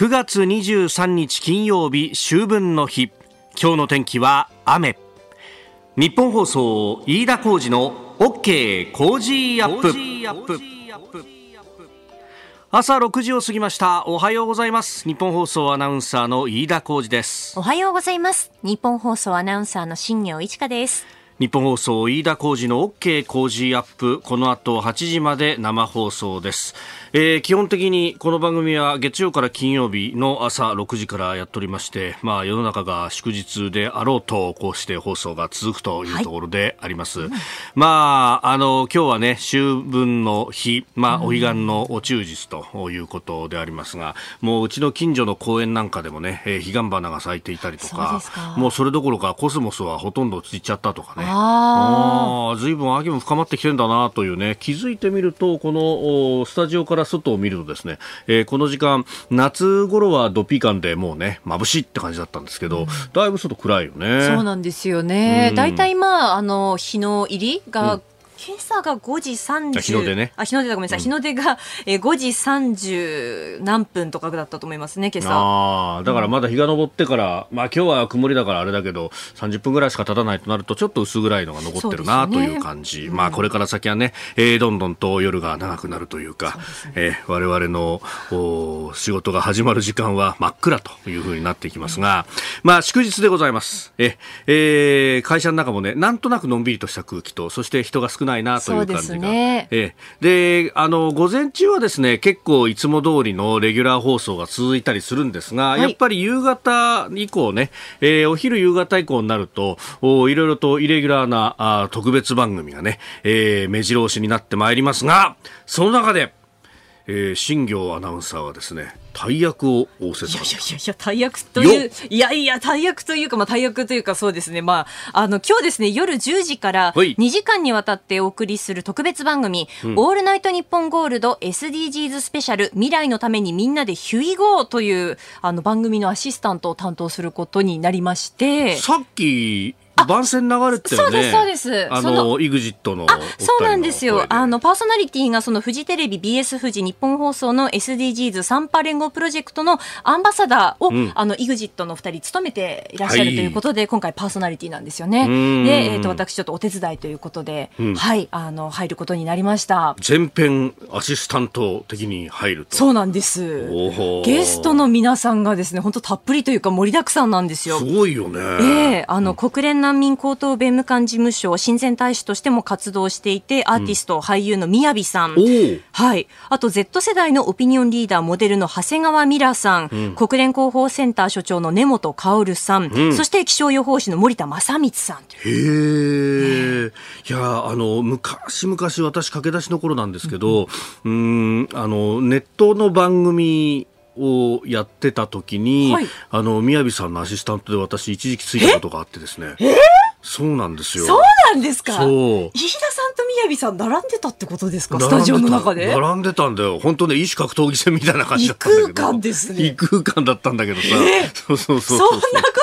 9月23日金曜日秋分の日。今日の天気は雨。ニッポン放送飯田浩司の OK Cozy up。朝6時を過ぎました。おはようございます。ニッポン放送アナウンサーの飯田浩司です。おはようございます。日本放送アナウンサーの新行市佳です日本放送飯田浩二の OK 工事アップこの後8時まで生放送です。えー、基本的にこの番組は月曜から金曜日の朝6時からやっておりまして、まあ、世の中が祝日であろうとこうして放送が続くというところであります、はい、まああの今日はね秋分の日、まあ、お彼岸のお中日ということでありますが、もううちの近所の公園なんかでもね、えー、彼岸花が咲いていたりとか。もうそれどころかコスモスはほとんど散っちゃったとかねああずいぶん秋も深まってきてんだなというね。気づいてみるとこのスタジオから外を見るとですね、えー、この時間、夏頃はドピーカンでもうね、眩しいって感じだったんですけど、うん、だいぶ外暗いよね。そうなんですよね。大、う、体、ん、まあ、あの、日の入りが今朝が5時30日の出ね。あ日の出だ。ごめんなさい、うん、日の出が、えー、5時30何分とかだったと思いますね今朝。あだからまだ日が昇ってから、まあ今日は曇りだからあれだけど30分ぐらいしか経たないとなるとちょっと薄暗いのが残ってるな、という感じ、うん、まあこれから先はね、えー、どんどんと夜が長くなるというか、ね。えー、我々のお仕事が始まる時間は真っ暗というふうになっていきますが、うん、まあ祝日でございます。え、えー、会社の中もねなんとなくのんびりとした空気とそして人が少ないないなという感じが。ね、えで、あの、午前中はですね、結構いつも通りのレギュラー放送が続いたりするんですが、はい、やっぱり夕方以降ね、えー、お昼夕方以降になると、おいろいろとイレギュラーなあ特別番組がね、えー、目白押しになってまいりますが、その中で、えー、新業アナウンサーはですね大役を仰せいやいやいや大役といういやいや大役というかまあ大役というかそうですね。まああの今日ですね夜10時から2時間にわたってお送りする特別番組、うん、オールナイトニッポンゴールド SDGs スペシャル未来のためにみんなでヒュイゴーというあの番組のアシスタントを担当することになりまして。さっき番宣流れてたよね。そうです、そうです。あの、イグジットの。あ、そうなんですよ。あの、パーソナリティがそのフジテレビ、BS 富士、日本放送の SDGs サンパ連合プロジェクトのアンバサダーを、うん、あの、イグジットの二人務めていらっしゃるということで、はい、今回パーソナリティなんですよね。で、えっ、ー、と、私ちょっとお手伝いということで、うん、はい、あの、入ることになりました。全編アシスタント的に入ると。そうなんです。ゲストの皆さんがですね、本当たっぷりというか盛りだくさんなんですよ。すごいよね。ええー、あの、国連難民高等弁務官事務所親善大使としても活動していてアーティスト、うん、俳優のみやびさん、はい、あと Z 世代のオピニオンリーダーモデルの長谷川ミラさん、うん、国連広報センター所長の根本薫さん、うん、そして気象予報士の森田正光さんへえ、いやあの昔々私駆け出しの頃なんですけど、うん、あのネットの番組をやってた時に、はい、あの、みやびさんのアシスタントで私一時期ついたことがあってですね。えそうなんですよ。そうなんですか？そう。飯田さんとみやびさん並んでたってことですか？スタジオの中で？並んでたんだよ。本当ね、異種格闘技戦みたいな感じだったんだけど。異空間ですね。異空間だったんだけどさ。えー、そうそうそうそんなこ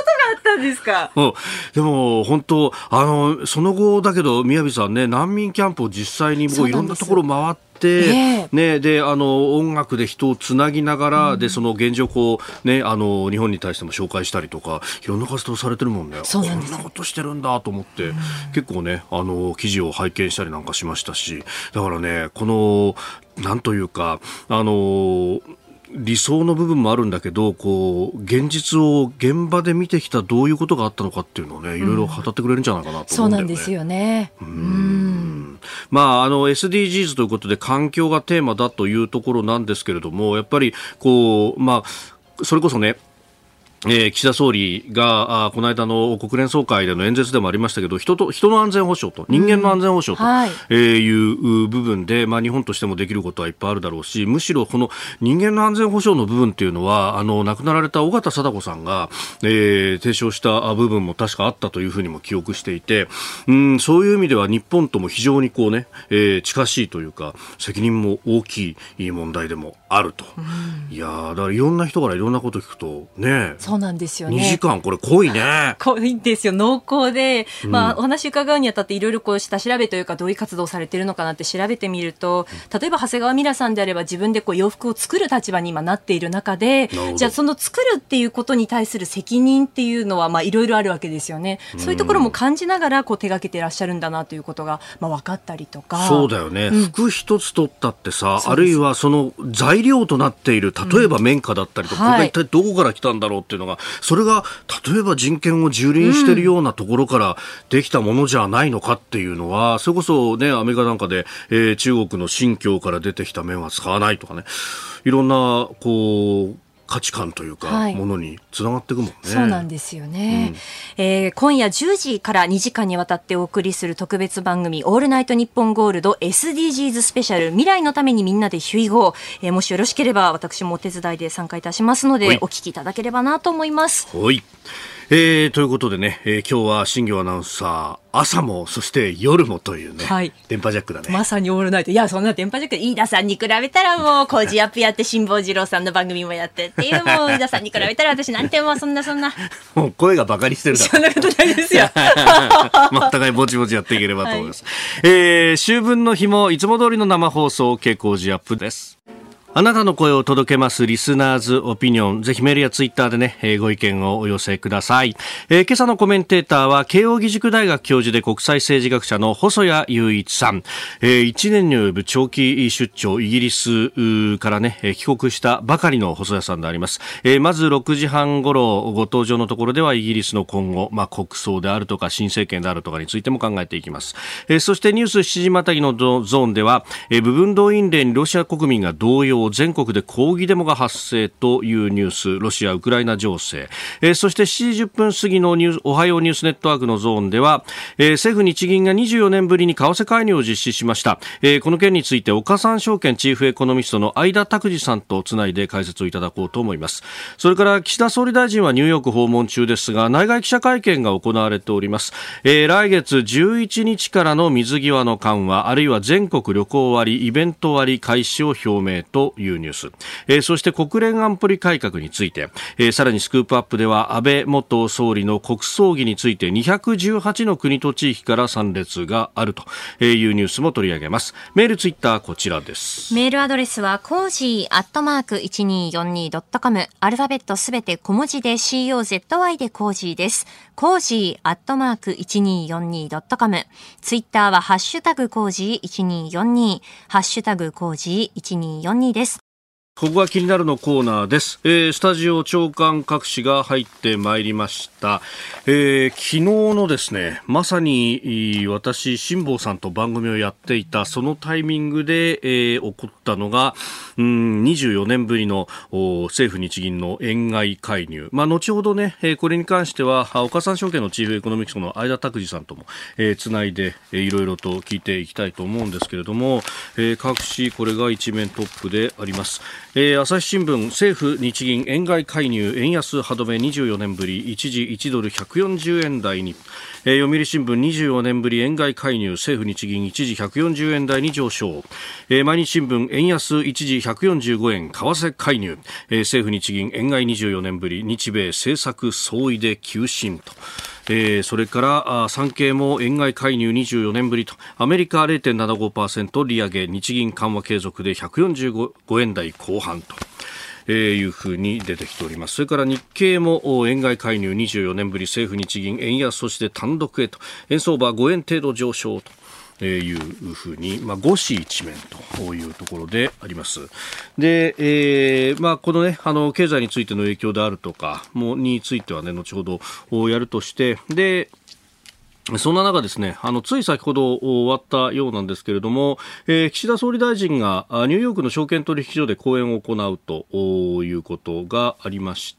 ですか。うん。でも、本当あの、その後だけど、みやびさんね、難民キャンプを実際にもういろんなところ回って、、えー、ね、であの音楽で人をつなぎながら、うん、でその現状こう、ね、あの日本に対しても紹介したりとかいろんな活動されてるもんね。そんなことしてるんだと思って、うん、結構ねあの記事を拝見したりなんかしましたしだからねこのなんというかあの理想の部分もあるんだけどこう現実を現場で見てきたどういうことがあったのかっていうのをねいろいろ語ってくれるんじゃないかなと思うん。そうなんですよね。うんまああの SDGs ということで環境がテーマだというところなんですけれどもやっぱりこうまあそれこそねえー、岸田総理があこの間の国連総会での演説でもありましたけど人と人の安全保障と人間の安全保障と、はい、えー、いう部分で、まあ、日本としてもできることはいっぱいあるだろうしむしろこの人間の安全保障の部分っていうのはあの亡くなられた尾形貞子さんが、えー、提唱した部分も確かあったというふうにも記憶していてうんそういう意味では日本とも非常にこうね、えー、近しいというか責任も大きい問題でもあると、いやだからいろんな人からいろんなことを聞くとねそうなんですよね。2時間、これ濃いね。濃いんですよ。濃厚で、まあ、お話伺うにあたっていろいろこう下調べというか、どういう活動されてるのかなって調べてみると、例えば長谷川ミラさんであれば自分でこう洋服を作る立場に今なっている中で、じゃあその作るっていうことに対する責任っていうのは、まあ、いろいろあるわけですよね。そういうところも感じながら、こう手がけていらっしゃるんだなということが、まあ、分かったりとか。そうだよね。うん、服一つ取ったってさ、あるいはその材料となっている、例えば綿花だったりとか、うん、これが一体どこから来たんだろうっていうのが、それが例えば人権を蹂躙しているようなところからできたものじゃないのかっていうのは、それこそね、アメリカなんかで、えー、中国の新疆から出てきた面は使わないとかね、いろんな、こう、価値観というか、はい、ものにつながっていくもんね。そうなんですよね、うん、えー、今夜10時から2時間にわたってお送りする特別番組、オールナイトニッポンゴールド SDGs スペシャル、未来のためにみんなでヒュイゴー、えー、もしよろしければ私もお手伝いで参加いたしますので、お聞きいただければなと思います。はい。えー、ということでね、えー、今日は新業アナウンサー、朝も、そして夜もというね、はい、電波ジャックだね。まさにオールナイト。いや、そんな電波ジャック、飯田さんに比べたらもう、工事アップやって、辛坊治郎さんの番組もやってっていう、もう、飯田さんに比べたら私なんてもう、そんなそんな。もう声がバカにしてるだそんなことないですよ。まあ、互いぼちぼちやっていければと思います。はい、えー、秋分の日も、いつも通りの生放送、傾向時アップです。あなたの声を届けますリスナーズオピニオン。ぜひメールやツイッターでね、えー、ご意見をお寄せください、えー、今朝のコメンテーターは、慶應義塾大学教授で国際政治学者の細谷雄一さん。えー、1年に及ぶ長期出張、イギリスからね、帰国したばかりの細谷さんであります。えー、まず6時半ごろ、ご登場のところでは、イギリスの今後、まあ、国葬であるとか、新政権であるとかについても考えていきます。えー、そしてニュース7時またぎのゾーンでは、えー、部分動員令にロシア国民が動揺全国で抗議デモが発生というニュースロシア・ウクライナ情勢、えー、そして7時10分過ぎのニュースおはようニュースネットワークのゾーンでは、えー、政府日銀が24年ぶりに為替介入を実施しました、えー、この件について岡三証券チーフエコノミストの相田拓司さんとつないで解説をいただこうと思います。それから岸田総理大臣はニューヨーク訪問中ですが内外記者会見が行われております、えー、来月11日からの水際の緩和あるいは全国旅行割イベント割開始を表明というニュース、えー、そして国連安保理改革について、えー、さらにスクープアップでは安倍元総理の国葬儀について218の国と地域から参列があるというニュースも取り上げます。メールツイッターこちらです。メールアドレスはコージーアットマーク 1242.com アルファベットすべて小文字で COZY でコージーです。 cozyアットマーク 1242.com ツイッターはハッシュタグ cozy1242ハッシュタグコージー1242です。ここが気になるのコーナーです、えー、スタジオ長官各紙が入ってまいりました、えー、昨日のですねまさに私辛坊さんと番組をやっていたそのタイミングで、えー、起こったのがうん24年ぶりの政府日銀の円買い介入。まあ後ほどね、えー、これに関しては岡三証券のチーフエコノミクスの相田拓司さんとも、えー、つないで、いろいろと聞いていきたいと思うんですけれども、えー、各紙これが一面トップであります。えー、朝日新聞政府日銀円買い介入円安歯止め24年ぶり一時1ドル140円台に、えー、読売新聞24年ぶり円買い介入政府日銀一時140円台に上昇、えー、毎日新聞円安一時145円為替介入、えー、政府日銀円買い24年ぶり日米政策相違で急進と。えー、それから産経も円買い介入24年ぶりとアメリカ0.75%利上げ日銀緩和継続で145円台後半と。えー、いうふうに出てきております。それから日経も円買い介入24年ぶり政府日銀円安そして単独へと円相場5円程度上昇と。いうふうに、まあ、五市一面というところであります。で、えー、まあ、このね、あの、経済についての影響であるとかも、についてはね、後ほどやるとして、で、そんな中ですね、あの、つい先ほど終わったようなんですけれども、えー、岸田総理大臣がニューヨークの証券取引所で講演を行うということがありました。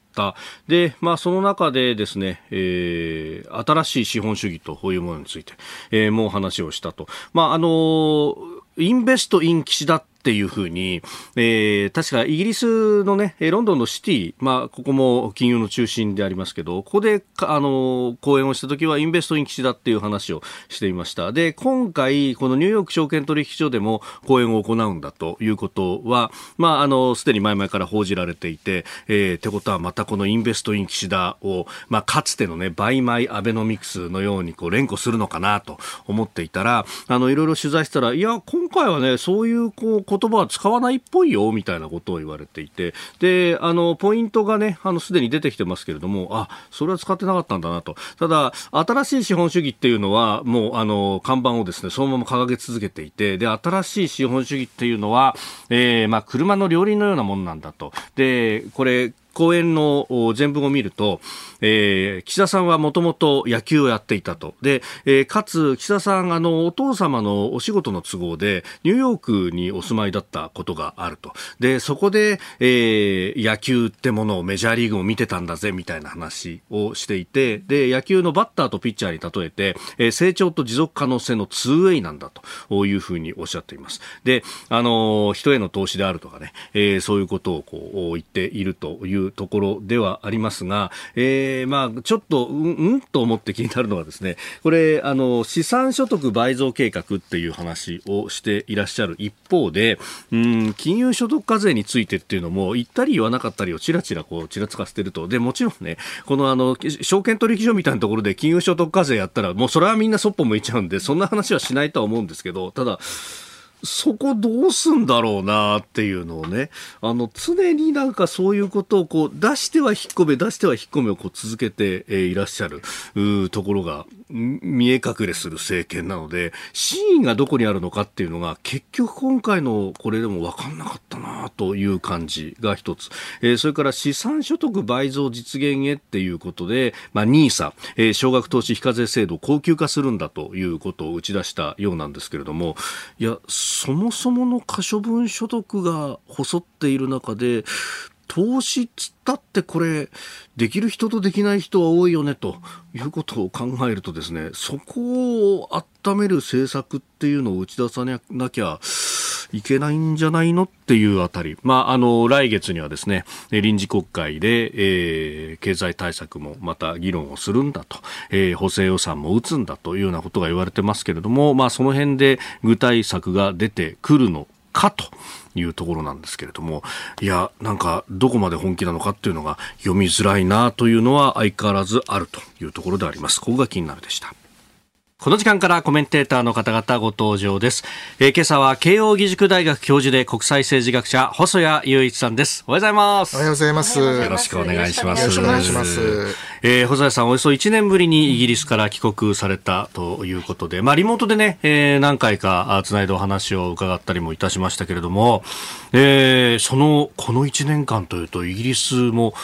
で、まあ、その中でですね、えー、新しい資本主義というものについて、えー、もう話をしたと。まあ、あのインベストイン岸田っっていうふうに、えー、確かイギリスのね、ロンドンのシティ、まあ、ここも金融の中心でありますけど、ここで、あの、講演をした時はインベストイン岸田っていう話をしていました。で、今回、このニューヨーク証券取引所でも講演を行うんだということは、まあ、あの、すでに前々から報じられていて、えー、ってことはまたこの Invest in 岸田を、まあ、かつてのね、 Buy my アベノミクスのようにこう連呼するのかなと思っていたら、あの、いろいろ取材したら、いや、今回はね、そういうこう言葉は使わないっぽいよ、みたいなことを言われていて、で、あの、ポイントがね、あの、すでに出てきてますけれども、あ、それは使ってなかったんだなと。ただ、新しい資本主義っていうのは、もう、あの、看板をですね、そのまま掲げ続けていて、で、新しい資本主義っていうのは、えー、まあ、車の両輪のようなものなんだと。で、これ、講演の全文を見ると、えー、岸田さんはもともと野球をやっていたと。で、えー、かつ、岸田さん、あの、お父様のお仕事の都合で、ニューヨークにお住まいだったことがあると。で、そこで、えー、野球ってものをメジャーリーグを見てたんだぜ、みたいな話をしていて、で、野球のバッターとピッチャーに例えて、えー、成長と持続可能性の 2way なんだというふうにおっしゃっています。で、あの、人への投資であるとかね、えー、そういうことをこう言っているというところではありますが、え、まあ、ちょっと、うん、うんと思って気になるのはですね、これ、あの、資産所得倍増計画っていう話をしていらっしゃる一方で、うん、金融所得課税についてっていうのも、言ったり言わなかったりをちらちらこう、ちらつかせてると。で、もちろんね、このあの、証券取引所みたいなところで金融所得課税やったら、もうそれはみんなそっぽ向いちゃうんで、そんな話はしないとは思うんですけど、ただ、そこどうすんだろうなっていうのをね、あの、常になんかそういうことをこう、出しては引っ込め、出しては引っ込めをこう続けて、いらっしゃる、ところが、見え隠れする政権なので、真意がどこにあるのかっていうのが、結局今回のこれでも分かんなかったなという感じが一つ。えー、それから資産所得倍増実現へっていうことで、まあ、NISA、えー、少額投資非課税制度を高級化するんだということを打ち出したようなんですけれども、いや、そもそもの可処分所得が細っている中で、投資つったってこれ、できる人とできない人は多いよねということを考えるとですね、そこを温める政策っていうのを打ち出さなきゃいけないんじゃないのっていうあたり。まあ、あの、来月にはですね、臨時国会で、えー、経済対策もまた議論をするんだと、えー、補正予算も打つんだというようなことが言われてますけれども、まあ、その辺で具体策が出てくるのかというところなんですけれども、いや、なんか、どこまで本気なのかっていうのが読みづらいなというのは相変わらずあるというところであります。ここが気になるでした。この時間からコメンテーターの方々ご登場です。えー、今朝は慶應義塾大学教授で国際政治学者細谷雄一さんです。おはようございます。おはようございます。よろしくお願いします。よろしくお願いします。えー、細谷さんおよそ1年ぶりにイギリスから帰国されたということで、まあリモートでね、えー、何回かつないでお話を伺ったりもいたしましたけれども、えー、その、この1年間というとイギリスも、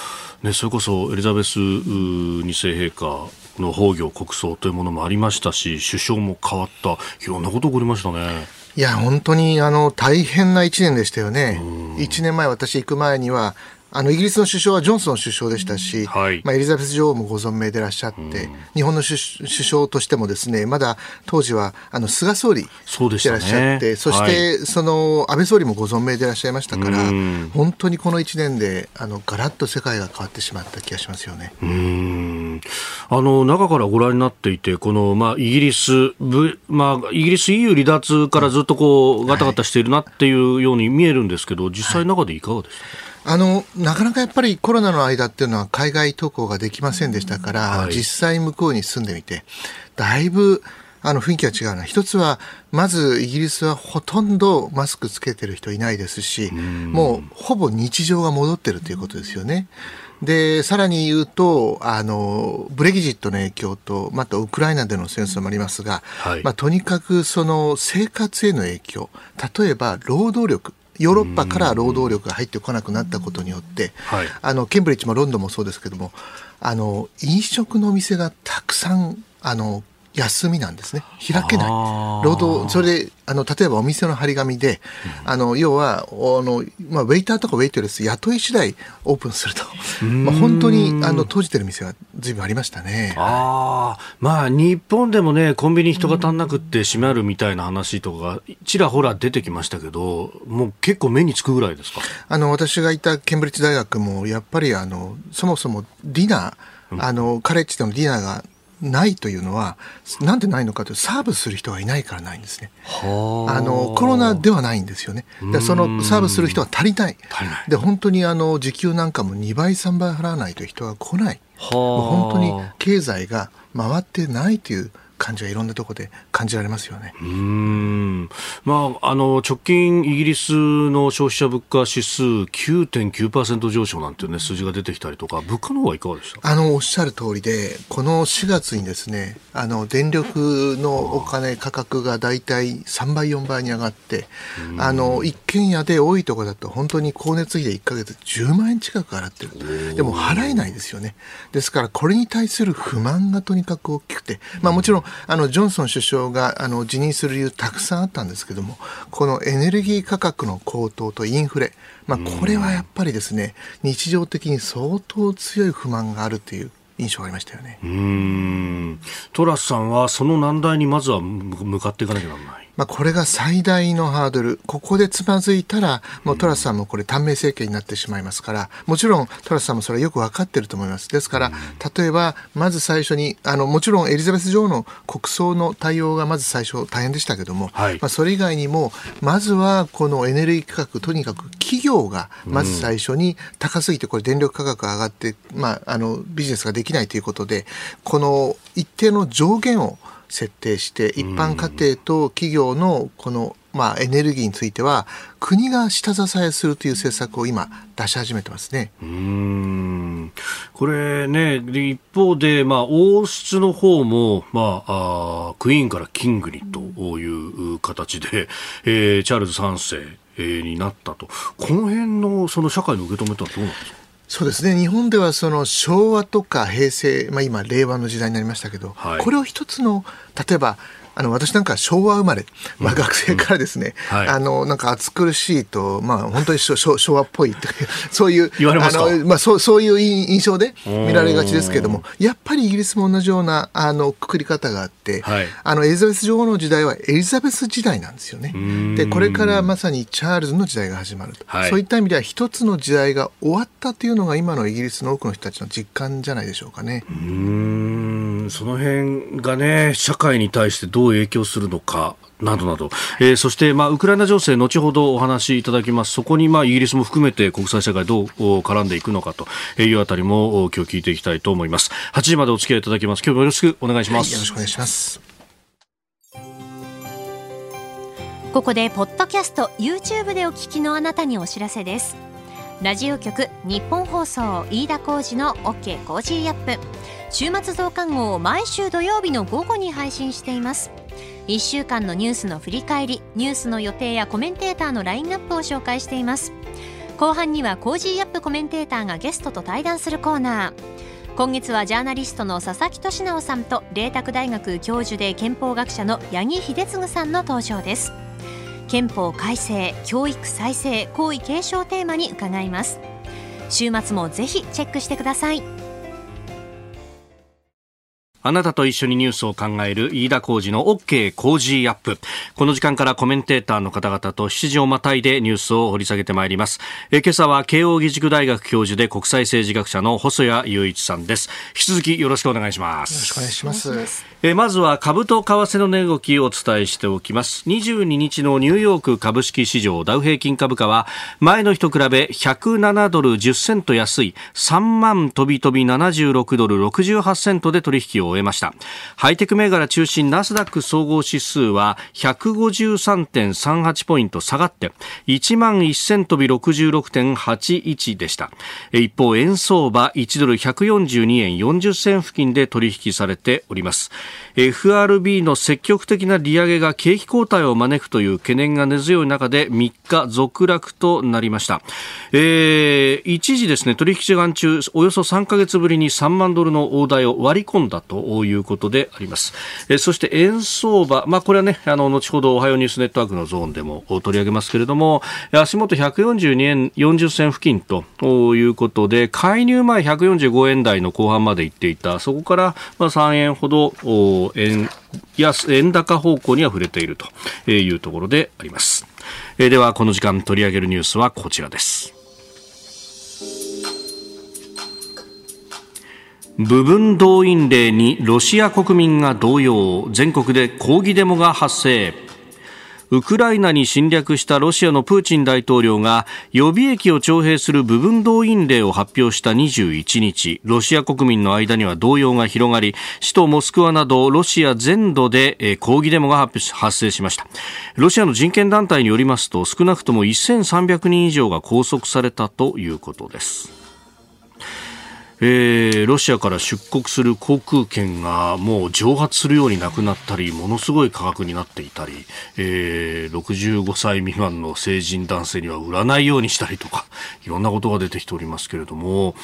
ね、それこそエリザベス2世陛下の崩御国葬というものもありましたし首相も変わったいろんなこと起こりましたね。いや本当にあの大変な1年でしたよね。1年前私行く前にはあのイギリスの首相はジョンソン首相でしたし、はい、まあ、エリザベス女王もご存命でいらっしゃって、うん、日本の首相としてもですねまだ当時はあの菅総理でいらっしゃって、そ、ね,、して、はい、その安倍総理もご存命でいらっしゃいましたから、うん、本当にこの1年であのガラッと世界が変わってしまった気がしますよね。うん。あの中からご覧になっていてこの、まあ、イギリス、まあ、イギリス EU 離脱からずっとこうガタガタしているなっていうように見えるんですけど、実際中でいかがですか、はいあのなかなかやっぱりコロナの間っていうのは海外渡航ができませんでしたから、はい、実際向こうに住んでみてだいぶあの雰囲気が違うな。一つはまずイギリスはほとんどマスクつけてる人いないですしもうほぼ日常が戻ってるということですよね。でさらに言うとあのブレギジットの影響とまたウクライナでの戦争もありますが、はい、まあ、とにかくその生活への影響例えば労働力ヨーロッパから労働力が入ってこなくなったことによって、はい、あのケンブリッジもロンドンもそうですけどもあの飲食の店がたくさんあの休みなんですね。開けない。労働それであの例えばお店の張り紙で、うん、あの要はあの、まあ、ウェイターとかウェイトレス雇い次第オープンすると、まあ、本当にあの閉じてる店がずいぶんありましたね。ああ、まあ日本でもね、コンビニ人が足んなくって閉まるみたいな話とか、ちらほら出てきましたけど、もう結構目につくぐらいですか？あの、私がいたケンブリッジ大学も、やっぱりあの、そもそもディナー、あの、カレッジでのディナーがないというのはなんでないのかというとサーブする人がいないからないんですね。あのコロナではないんですよね。でそのサーブする人は足りない。で本当にあの時給なんかも2倍3倍払わないと人が来ない。本当に経済が回ってないという感じはいろんなところで感じられますよね。うん。まあ、あの、直近イギリスの消費者物価指数9.9%上昇なんていうね、数字が出てきたりとか、物価の方はいかがでした？あの、おっしゃる通りで、この4月にですね、あの、電力のお金価格がだいたい3倍、4倍に上がって、あの、一軒家で多いところだと本当に光熱費で1か月10万円近く払ってる。でも払えないですよね。ですから、これに対する不満がとにかく大きくて、まあもちろん、あのジョンソン首相があの辞任する理由たくさんあったんですけどもこのエネルギー価格の高騰とインフレ、まあ、これはやっぱりですね日常的に相当強い不満があるという印象がありましたよね。うん。トラスさんはその難題にまずは向かっていかなきゃならないまあ、これが最大のハードル、ここでつまずいたら、もうトラスさんもこれ、短命政権になってしまいますから、もちろんトラスさんもそれはよく分かってると思います。ですから、例えば、まず最初に、あのもちろんエリザベス女王の国葬の対応がまず最初、大変でしたけども、はい、まあ、それ以外にも、まずはこのエネルギー価格、とにかく企業がまず最初に高すぎて、これ、電力価格が上がって、まあ、あのビジネスができないということで、この一定の上限を設定して一般家庭と企業のこのまあ、エネルギーについては国が下支えするという政策を今出し始めてますね。うん。これね一方で、まあ、王室の方も、まあ、あクイーンからキングにという形で、えー、チャールズ3世になったと。この辺のその社会の受け止めとはどうなんですか？そうですね。日本ではその昭和とか平成、まあ、今令和の時代になりましたけど、はい、これを一つの例えばあの私なんか昭和生まれ、まあ、学生からですね、うん。はい、あのなんか暑苦しいと、まあ、本当に昭昭和っぽいというそういうあの、まあ、そうそういう印象で見られがちですけれどもやっぱりイギリスも同じようなあのくくり方があって、はい、あのエリザベス女王の時代はエリザベス時代なんですよね。でこれからまさにチャールズの時代が始まると、はい、そういった意味では一つの時代が終わったというのが今のイギリスの多くの人たちの実感じゃないでしょうかね。うん。その辺がね社会に対してどう影響するのかなどなど、えー、そして、まあ、ウクライナ情勢、後ほどお話しいただきます、そこに、まあ、イギリスも含めて国際社会どう絡んでいくのかというあたりも今日聞いていきたいと思います。8時までお付き合いいただきます。今日もよろしくお願いします。はい、よろしくお願いします。ここでポッドキャスト YouTube でお聞きのあなたにお知らせですラジオ局日本放送飯田浩司の OK コージーアップ週末増刊号を毎週土曜日の午後に配信しています。1週間のニュースの振り返りニュースの予定やコメンテーターのラインナップを紹介しています。後半には Cozy upコメンテーターがゲストと対談するコーナー。今月はジャーナリストの佐々木俊尚さんと麗澤大学教授で憲法学者の八木秀次さんの登場です。憲法改正教育再生皇位継承テーマに伺います。週末もぜひチェックしてください。あなたと一緒にニュースを考える飯田浩二の OK 工事アップ。この時間からコメンテーターの方々と7時をまたいでニュースを掘り下げてまいります。え今朝は慶応義塾大学教授で国際政治学者の細谷雄一さんです。引き続きよろしくお願いします。よろしくお願いします。えまずは株と為替の値動きをお伝えしておきます。22日のニューヨーク株式市場ダウ平均株価は前の日と比べ107ドル10セント安い3万飛び飛び76ドル68セントで取引を終えました。ハイテク銘柄中心ナスダック総合指数は153.38ポイント下がって1万1000飛び66.81でした。一方円相場1ドル142円40銭付近で取引されております。FRB の積極的な利上げが景気後退を招くという懸念が根強い中で3日続落となりました、えー、一時ですね取引時間中およそ3か月ぶりに3万ドルの大台を割り込んだとということであります。えそして円相場、まあ、これはね、あの、後ほどおはようニュースネットワークのゾーンでも取り上げますけれども、足元142円40銭付近ということで、介入前145円台の後半まで行っていた、そこからまあ3円ほど円安、円高方向には触れているというところであります。えでは、この時間取り上げるニュースはこちらです。部分動員令にロシア国民が動揺。全国で抗議デモが発生。ウクライナに侵略したロシアのプーチン大統領が予備役を徴兵する部分動員令を発表した21日。ロシア国民の間には動揺が広がり首都モスクワなどロシア全土で抗議デモが発生しました。ロシアの人権団体によりますと少なくとも1300人以上が拘束されたということです。えー、ロシアから出国する航空券がもう蒸発するようになくなったりものすごい価格になっていたり、えー、65歳未満の成人男性には売らないようにしたりとか いろんなことが出てきておりますけれども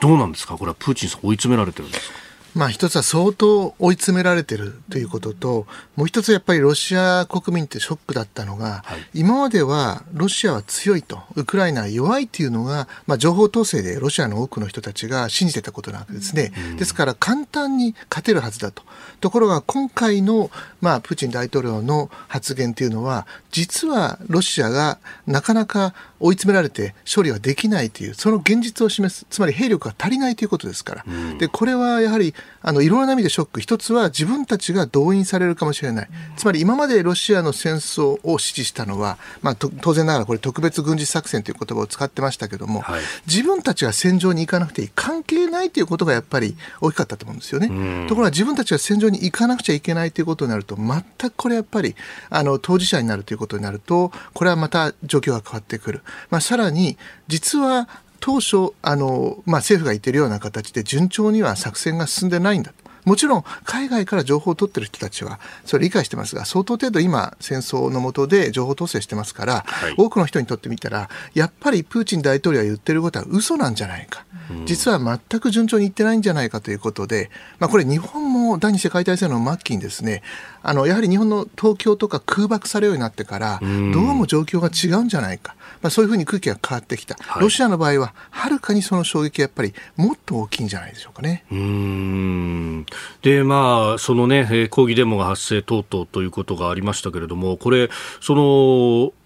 どうなんですか？これはプーチンさん追い詰められてるんですか？まあ、一つは相当追い詰められてるということと、もう一つやっぱりロシア国民ってショックだったのが、はい、今まではロシアは強いと、ウクライナは弱いっていうのが、まあ、情報統制でロシアの多くの人たちが信じてたことなわけですね。うん、ですから簡単に勝てるはずだと。ところが今回の、まあ、プーチン大統領の発言というのは、実はロシアがなかなか追い詰められて勝利はできないという、その現実を示す、つまり兵力が足りないということですから。うん、で、これはやはり、あの、いろんな意味でショック。一つは自分たちが動員されるかもしれない。つまり今までロシアの戦争を支持したのは、まあ、当然ながらこれ特別軍事作戦という言葉を使ってましたけども、はい、自分たちが戦場に行かなくていい。関係ないということがやっぱり大きかったと思うんですよね。うん、ところが自分たちが戦場に行かなくちゃいけないということになると、全くこれやっぱり、あの、当事者になるということになると、これはまた状況が変わってくる。まあ、さらに、実は当初、あの、まあ、政府が言っているような形で順調には作戦が進んでないんだ。もちろん海外から情報を取ってる人たちはそれ理解してますが相当程度今戦争の下で情報統制してますから、はい、多くの人にとってみたらやっぱりプーチン大統領が言ってることは嘘なんじゃないか、実は全く順調にいってないんじゃないかということで、まあ、これ日本も第二次世界大戦の末期にですねあのやはり日本の東京とか空爆されるようになってからどうも状況が違うんじゃないか。まあ、そういうふうに空気が変わってきた、はい、ロシアの場合ははるかにその衝撃はやっぱりもっと大きいんじゃないでしょうかね。うんでまあそのね抗議デモが発生等々ということがありましたけれどもこれその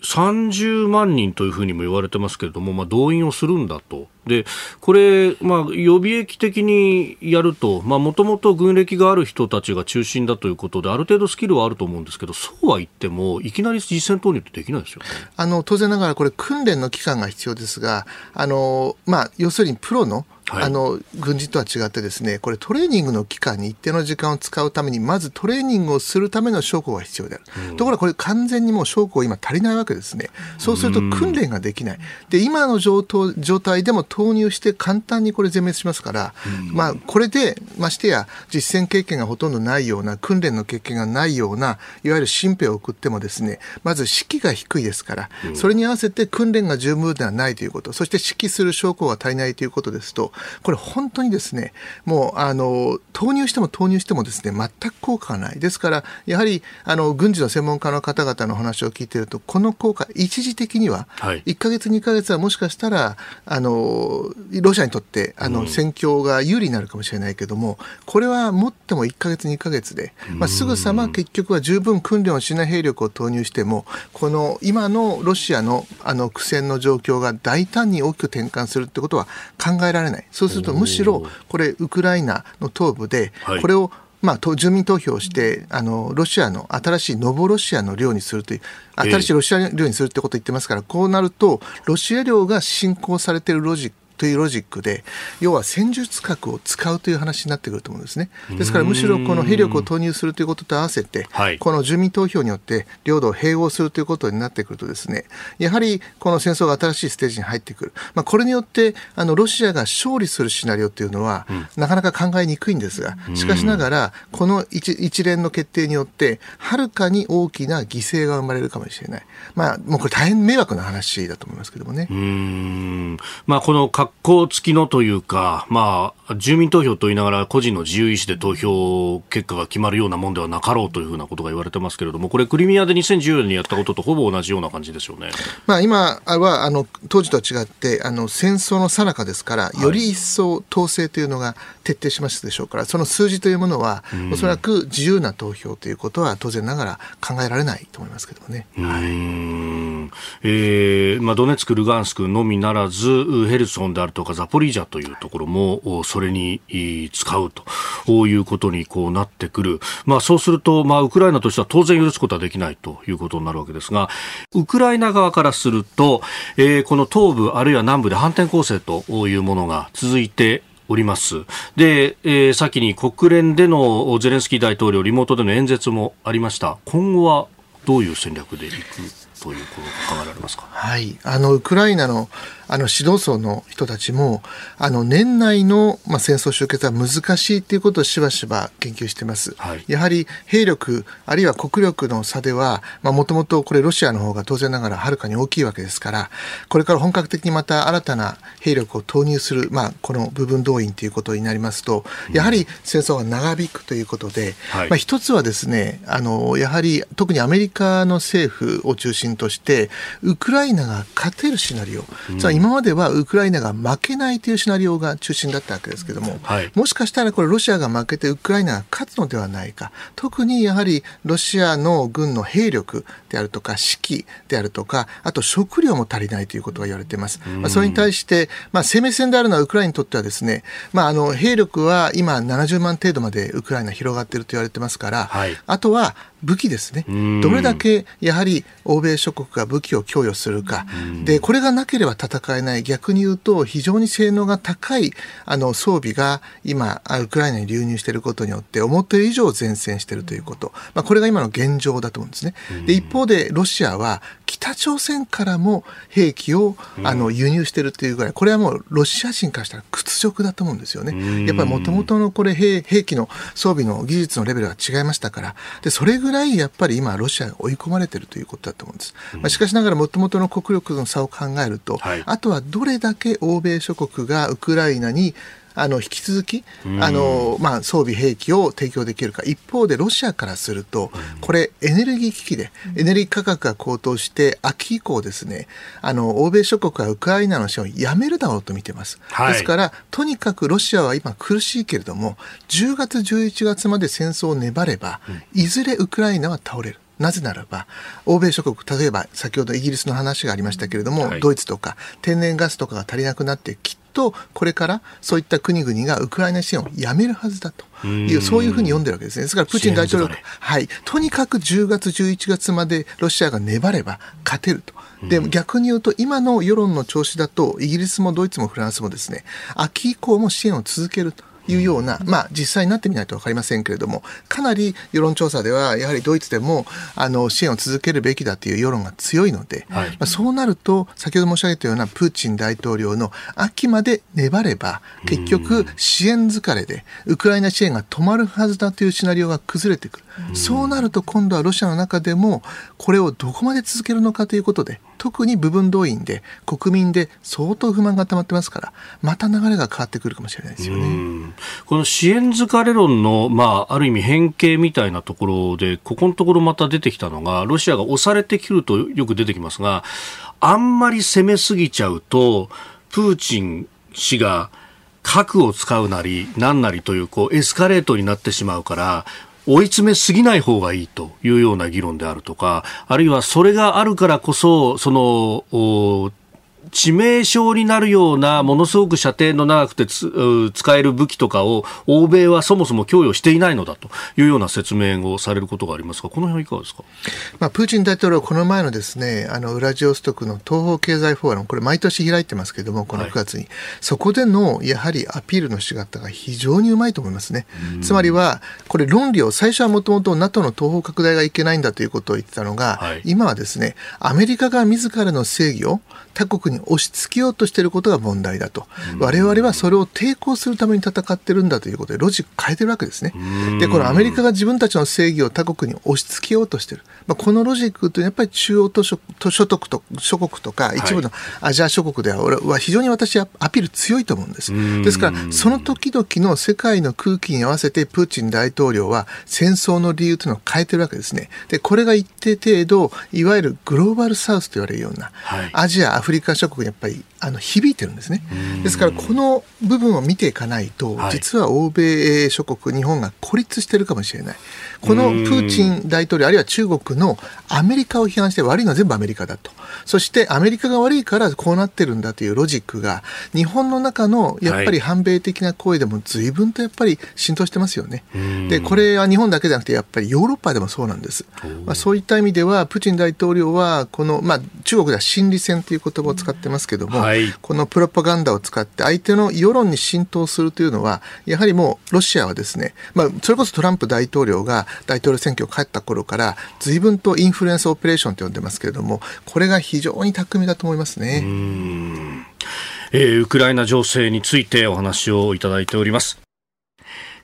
30万人というふうにも言われてますけれども、まあ、動員をするんだと。で、これ、まあ、予備役的にやると、まあ、もともと軍歴がある人たちが中心だということで、ある程度スキルはあると思うんですけど、そうは言っても、いきなり実戦投入ってできないですよね。あの、当然ながらこれ訓練の期間が必要ですが、あの、まあ、要するにプロの、あの軍人とは違ってですねこれトレーニングの期間に一定の時間を使うためにまずトレーニングをするための証拠が必要である、うん、ところがこれ完全にもう証拠今足りないわけですね。そうすると訓練ができない。で今の状状態でも投入して簡単にこれ全滅しますから、うん、まあこれでましてや実戦経験がほとんどないような訓練の経験がないようないわゆる新兵を送ってもですねまず士気が低いですから、うん、それに合わせて訓練が十分ではないということ。そして指揮する証拠が足りないということですとこれ本当にですね、もう、あの、投入しても投入してもですね、全く効果がない。ですから、やはり、あの、軍事の専門家の方々の話を聞いていると、この効果、一時的には、1か月、2か月はもしかしたら、あの、ロシアにとって、あの、戦況が有利になるかもしれないけども、これはもっても1か月、2か月で、まあ、すぐさま結局は十分訓練をしない兵力を投入しても、この今のロシアのあの苦戦の状況が大胆に大きく転換するってことは考えられない。そうするとむしろこれウクライナの東部でこれを、まあ、住民投票してあのロシアの新しいノボロシアの領にするという新しいロシア領にするってことを言ってますから、こうなるとロシア領が侵攻されているロジックというロジックで要は戦術核を使うという話になってくると思うんですね。ですからむしろこの兵力を投入するということと合わせて、はい、この住民投票によって領土を併合するということになってくるとですね。やはりこの戦争が新しいステージに入ってくる、まあ、これによってあのロシアが勝利するシナリオというのは、うん、なかなか考えにくいんですがしかしながらこの一一連の決定によってはるかに大きな犠牲が生まれるかもしれない、まあ、もうこれ大変迷惑な話だと思いますけどもね。うん。まあ、この核好付きのというか、まあ、住民投票と言いながら個人の自由意思で投票結果が決まるようなもんではなかろうというふうなことが言われてますけれども、これ、クリミアで2014年にやったこととほぼ同じような感じですよね。まあ、今はあの当時とは違ってあの戦争の最中ですから、より一層統制というのが徹底しましたでしょうから、その数字というものは、おそらく自由な投票ということは当然ながら考えられないと思いますけどね。はいえーまあ、ドネツク、ルガンスクのみならず、ヘルソンであるとかザポリージャというところもそれに使うということにこうなってくる、まあ、そうすると、まあ、ウクライナとしては当然許すことはできないということになるわけですが、ウクライナ側からすると、えー、この東部あるいは南部で反転攻勢というものが続いております。で、えー、先に国連でのゼレンスキー大統領リモートでの演説もありました。今後はどういう戦略でいくということが考えられますか？はい、あのウクライナのあの指導層の人たちもあの年内の、まあ、戦争終結は難しいということをしばしば研究しています、はい、やはり兵力あるいは国力の差ではもともとこれロシアの方が当然ながらはるかに大きいわけですからこれから本格的にまた新たな兵力を投入する、まあ、この部分動員ということになりますとやはり戦争が長引くということで、はい、まあ、一つはですねあのやはり特にアメリカの政府を中心としてウクライナが勝てるシナリオ、うん、つまり今まではウクライナが負けないというシナリオが中心だったわけですけれども、はい、もしかしたらこれロシアが負けてウクライナが勝つのではないか特にやはりロシアの軍の兵力であるとか指揮であるとかあと食料も足りないということが言われています、まあ、それに対して、まあ、生命線であるのはウクライナにとってはですね、まあ、あの兵力は今70万程度までウクライナ広がっていると言われてますから、はい、あとは武器ですね、どれだけやはり欧米諸国が武器を供与するか、でこれがなければ戦えない、逆に言うと、非常に性能が高いあの装備が今、ウクライナに流入していることによって、思っている以上前線しているということ、まあ、これが今の現状だと思うんですね。で一方で、ロシアは北朝鮮からも兵器をあの輸入しているというぐらい、これはもうロシア人からしたら屈辱だと思うんですよね。やっぱりもともとのこれ兵兵器の装備の技術のレベルが違いましたから、でそれぐらいやっぱり今、ロシアが追い込まれているということだと思うんです。まあ、しかしながら、もともとの国力の差を考えると、はい、あとはどれだけ欧米諸国がウクライナにあの引き続きあの、まあ、装備兵器を提供できるか。一方でロシアからするとこれエネルギー危機でエネルギー価格が高騰して秋以降ですねあの欧米諸国はウクライナの支援をやめるだろうと見てます、はい、ですからとにかくロシアは今苦しいけれども10月11月まで戦争を粘ればいずれウクライナは倒れる。なぜならば、欧米諸国、例えば先ほどイギリスの話がありましたけれども、はい、ドイツとか天然ガスとかが足りなくなって、きっとこれからそういった国々がウクライナ支援をやめるはずだと。いう、そういうふうに読んでるわけですね。ですからプーチン大統領、はい、とにかく10月、11月までロシアが粘れば勝てると。で逆に言うと今の世論の調子だとイギリスもドイツもフランスもですね秋以降も支援を続けるというような、まあ、実際になってみないと分かりませんけれども、かなり世論調査では、やはりドイツでもあの支援を続けるべきだという世論が強いので、はい、まあ、そうなると、先ほど申し上げたようなプーチン大統領の秋まで粘れば、結局、支援疲れで、ウクライナ支援が止まるはずだというシナリオが崩れてくる。そうなると、今度はロシアの中でも、これをどこまで続けるのかということで、特に部分動員で国民で相当不満が溜まってますからまた流れが変わってくるかもしれないですよね。この支援疲れ論の、まあ、ある意味変形みたいなところでここのところまた出てきたのがロシアが押されてくるとよく出てきますがあんまり攻めすぎちゃうとプーチン氏が核を使うなり何なりというこうエスカレートになってしまうから追い詰めすぎない方がいいというような議論であるとか、あるいはそれがあるからこそ、その、致命傷になるようなものすごく射程の長くて使える武器とかを欧米はそもそも供与していないのだというような説明をされることがありますがこの辺はいかがですか、まあ、プーチン大統領はこの前のですねあのウラジオストクの東方経済フォーラムこれ毎年開いてますけれどもこの9月に、はい、そこでのやはりアピールの仕方が非常にうまいと思いますね。つまりはこれ論理を最初はもともと NATO の東方拡大がいけないんだということを言ってたのが、はい、今はですねアメリカが自らの正義を他国に押し付けようとしていることが問題だと、われわれはそれを抵抗するために戦ってるんだということで、ロジック変えてるわけですね。で、このアメリカが自分たちの正義を他国に押し付けようとしている、まあ、このロジックというのはやっぱり中央都所得と諸国とか、一部のアジア諸国では、これは非常に私はアピール強いと思うんです。ですから、その時々の世界の空気に合わせて、プーチン大統領は戦争の理由というのを変えてるわけですね。で、これが一定程度、いわゆるグローバルサウスと言われるような、はい、アジア、アフリカ諸国にやっぱりあの響いてるんですね。ですから、この部分を見ていかないと、実は欧米諸国、日本が孤立してるかもしれない。このプーチン大統領、あるいは中国のアメリカを批判して悪いのは全部アメリカだと。そしてアメリカが悪いからこうなってるんだというロジックが、日本の中のやっぱり反米的な声でも随分とやっぱり浸透してますよね。で、これは日本だけじゃなくて、やっぱりヨーロッパでもそうなんです。まあ、そういった意味では、プーチン大統領は、この、まあ、中国では心理戦という言葉を使ってますけども、はい、このプロパガンダを使って相手の世論に浸透するというのは、やはりもうロシアはですね、まあ、それこそトランプ大統領が大統領選挙を帰った頃から、随分とインフルエンスオペレーションと呼んでますけれども、これが非常に巧みだと思いますね。えー、ウクライナ情勢についてお話をいただいております。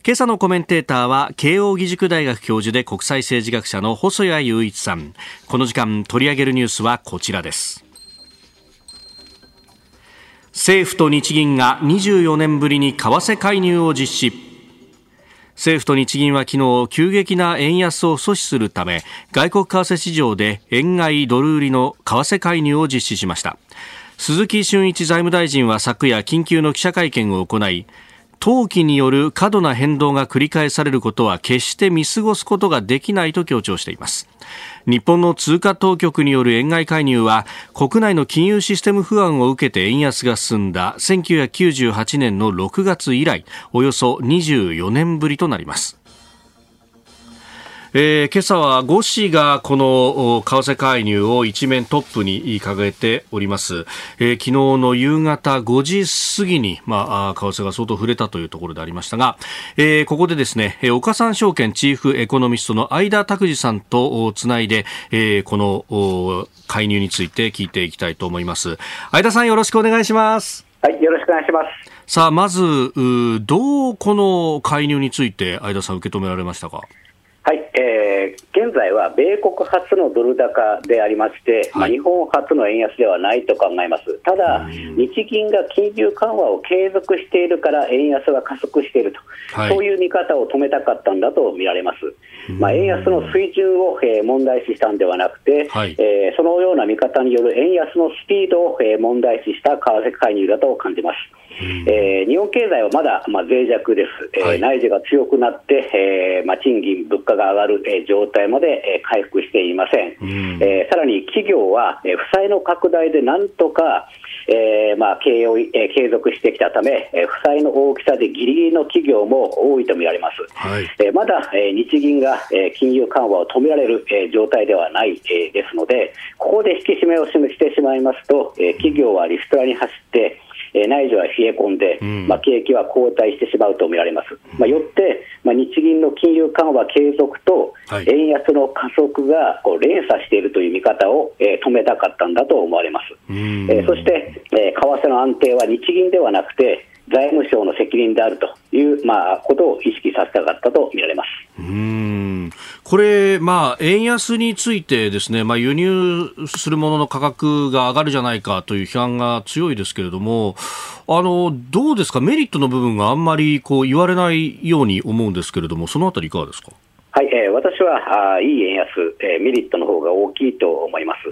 今朝のコメンテーターは慶應義塾大学教授で国際政治学者の細谷雄一さんこの時間取り上げるニュースはこちらです政府と日銀が24年ぶりに為替介入を実施。政府と日銀は昨日急激な円安を阻止するため外国為替市場で円買いドル売りの為替介入を実施しました。鈴木俊一財務大臣は昨夜緊急の記者会見を行い投機による過度な変動が繰り返されることは決して見過ごすことができないと強調しています。日本の通貨当局による円買い介入は国内の金融システム不安を受けて円安が進んだ1998年の6月以来およそ24年ぶりとなります。えー、今朝は5市がこの為替介入を一面トップに掲げております、えー、昨日の夕方5時過ぎに、まあ、為替が相当触れたというところでありましたが、えー、ここでですね岡三証券チーフエコノミストの相田拓司さんとつないで、えー、この介入について聞いていきたいと思います相田さんよろしくお願いしますはい、よろしくお願いします。さあ、まず、どうこの介入について、相田さん、受け止められましたか？はい、えー、現在は米国初のドル高でありまして、はい、まあ、日本初の円安ではないと考えます、ただ、日銀が金融緩和を継続しているから、円安が加速していると、はい、そういう見方を止めたかったんだと見られます。まあ、円安の水準を、えー、問題視したんではなくて、はい、えー、そのような見方による円安のスピードを、えー、問題視した為替介入だと感じます。えー、日本経済はまだ、まあ、脆弱です、えー、はい、内需が強くなって、えーまあ、賃金、物価が上がる、えー、状態まで、えー、回復していません、ん。えー、さらに企業は、えー、負債の拡大でなんとか、えーまあ、経営を、えー、継続してきたため、えー、負債の大きさでギリギリの企業も多いと見られます、はい。えー、まだ、えー、日銀が、えー、金融緩和を止められる、えー、状態ではない、えー、ですので、ここで引き締めを示してしまいますと、えー、企業はリストラに走って、えー、内需は冷え込んで、うん、まあ、景気は後退してしまうと見られます。まあ、よって、まあ、日銀の金融緩和継続と、円安の加速がこう連鎖しているという見方を、えー、止めたかったんだと思われます。えー、そして、えー、為替の安定は日銀ではなくて、財務省の責任であるという、まあ、ことを意識させたかったと見られます。うんこれ、まあ、円安についてですね、まあ、輸入するものの価格が上がるじゃないかという批判が強いですけれども、あのどうですか、メリットの部分があんまりこう言われないように思うんですけれども、そのあたりいかがですか？はい、えー、私はあいい円安、えー、メリットの方が大きいと思います、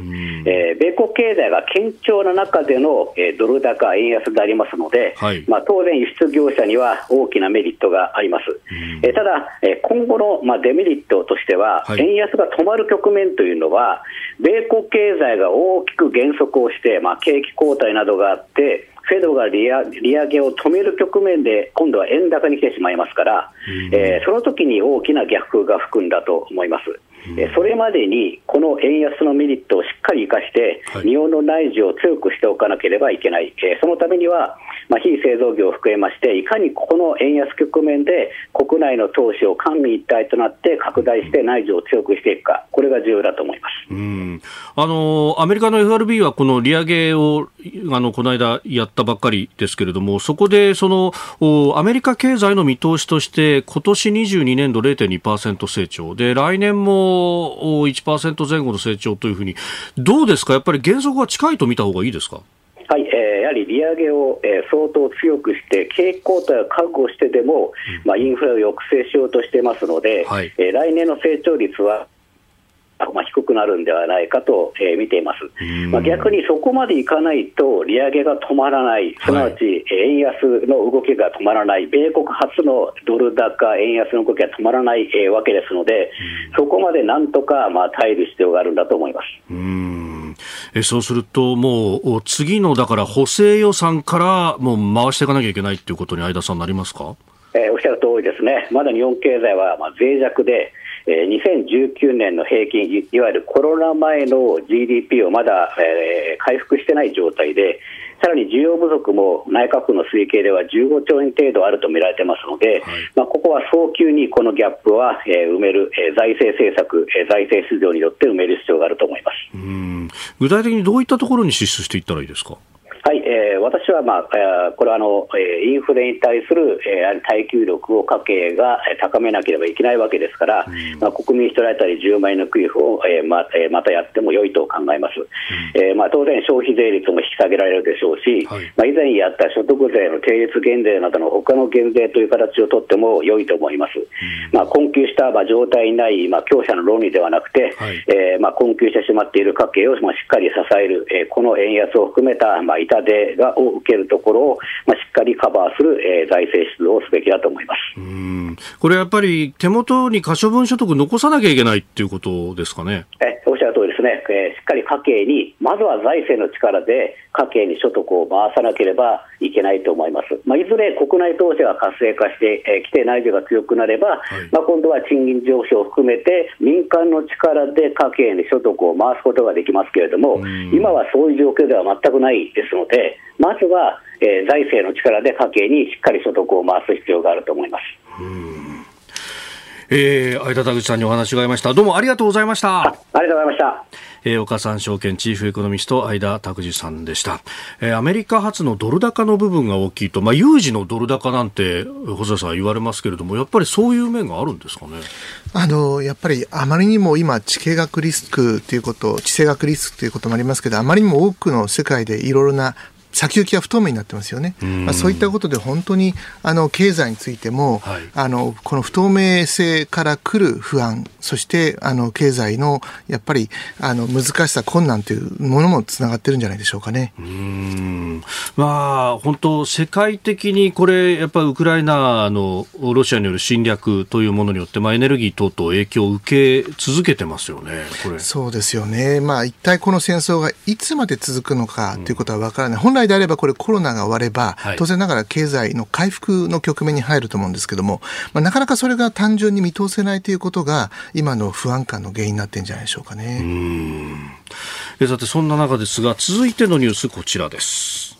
えー、米国経済が堅調な中での、えー、ドル高、円安でありますので、はい、まあ、当然、輸出業者には大きなメリットがあります、えー、ただ、えー、今後の、まあ、デメリットとしては、はい、円安が止まる局面というのは、米国経済が大きく減速をして、まあ、景気後退などがあって、フェドが利上げを止める局面で、今度は円高に来てしまいますから、えー、その時に大きな逆風が吹くんだと思います。うん、それまでにこの円安のメリットをしっかり生かして、はい、日本の内需を強くしておかなければいけない、えー、そのためには、まあ、非製造業を含めまして、いかにここの円安局面で国内の投資を官民一体となって拡大して内需を強くしていくか、これが重要だと思います。うん。あのアメリカの FRB はこの利上げをあのこの間やったばっかりですけれども、そこでそのアメリカ経済の見通しとして、今年22年度0.2%成長。で、来年も1%前後の成長というふうに、どうですか、やっぱり減速は近いと見た方がいいですか？はい、えー、やはり利上げを、えー、相当強くして、景気後退を覚悟してでも、うん、まあ、インフレを抑制しようとしてますので、はい、えー、来年の成長率はまあ、低くなるんではないかと、えー、見ています、まあ、逆にそこまでいかないと、利上げが止まらない、すなわち円安の動きが止まらない、米国初のドル高、円安の動きが止まらない、えー、わけですので、そこまでなんとか、まあ、耐える必要があるんだと思います。うん。えそうすると、もう次のだから補正予算からもう回していかなきゃいけないということに、相田さん、なりますか、えー、おっしゃる通りですね、まだ日本経済はまあ脆弱で、えー、2019年の平均い、いわゆるコロナ前の GDP をまだ、えー、回復してない状態で、さらに需要不足も内閣府の推計では15兆円程度あると見られてますので、はい、まあ、ここは早急にこのギャップは、えー、埋める、えー、財政政策、えー、財政出動によって埋める必要があると思います。うん。具体的にどういったところに支出していったらいいですか？はい、えー、私は、まあ、えー、これはあの、えー、インフレに対する、えー、耐久力を家計が高めなければいけないわけですから、うん、まあ、国民一人当たり10万円の給付を、えーまえー、またやっても良いと考えます、うん、えー、まあ、当然、消費税率も引き下げられるでしょうし、はい、まあ、以前やった所得税の定率減税などの他の減税という形をとっても良いと思います、うん、まあ、困窮した、まあ、状態にない、まあ、強者の論理ではなくて、はい、えー、まあ、困窮してしまっている家計を、まあ、しっかり支える、えー、この円安を含めた、まあ、痛手がを受けるところを、まあ、しっかりカバーする、えー、財政出動をすべきだと思いますうんこれやっぱり手元に可処分所得残さなきゃいけないっていうことですかね？えね、えー、しっかり家計に、まずは財政の力で家計に所得を回さなければいけないと思います。まあ、いずれ国内投資が活性化してき、えー、て内需が強くなれば、はい、まあ、今度は賃金上昇を含めて民間の力で家計に所得を回すことができますけれども、今はそういう状況では全くないですので、まずは、えー、財政の力で家計にしっかり所得を回す必要があると思います。えー、相田田口さんにお話がいました。どうもありがとうございました。ありがとうございました。えー、岡三証券チーフエコノミスト相田拓司さんでした、えー、アメリカ発のドル高の部分が大きいと、まあ、有事のドル高なんて細田さん言われますけれどもやっぱりそういう面があるんですかね？あのやっぱりあまりにも今地形学リスクということ地政学リスクということもありますけどあまりにも多くの世界でいろいろな先行きが不透明になってますよね、まあ、そういったことで本当にあの経済についても、はい、あのこの不透明性から来る不安、そしてあの経済のやっぱりあの難しさ、困難というものもつながってるんじゃないでしょうかね。うん。まあ、本当、世界的にこれ、やっぱりウクライナのロシアによる侵略というものによって、まあ、エネルギー等々影響を受け続けてますよね、そうですよね、まあ、一体この戦争がいつまで続くのかということは分からない。本来であればこれコロナが終われば、当然ながら経済の回復の局面に入ると思うんですけども、まあ、なかなかそれが単純に見通せないということが今の不安感の原因になってるんじゃないでしょうかね。えさてそんな中ですが続いてのニュースこちらです。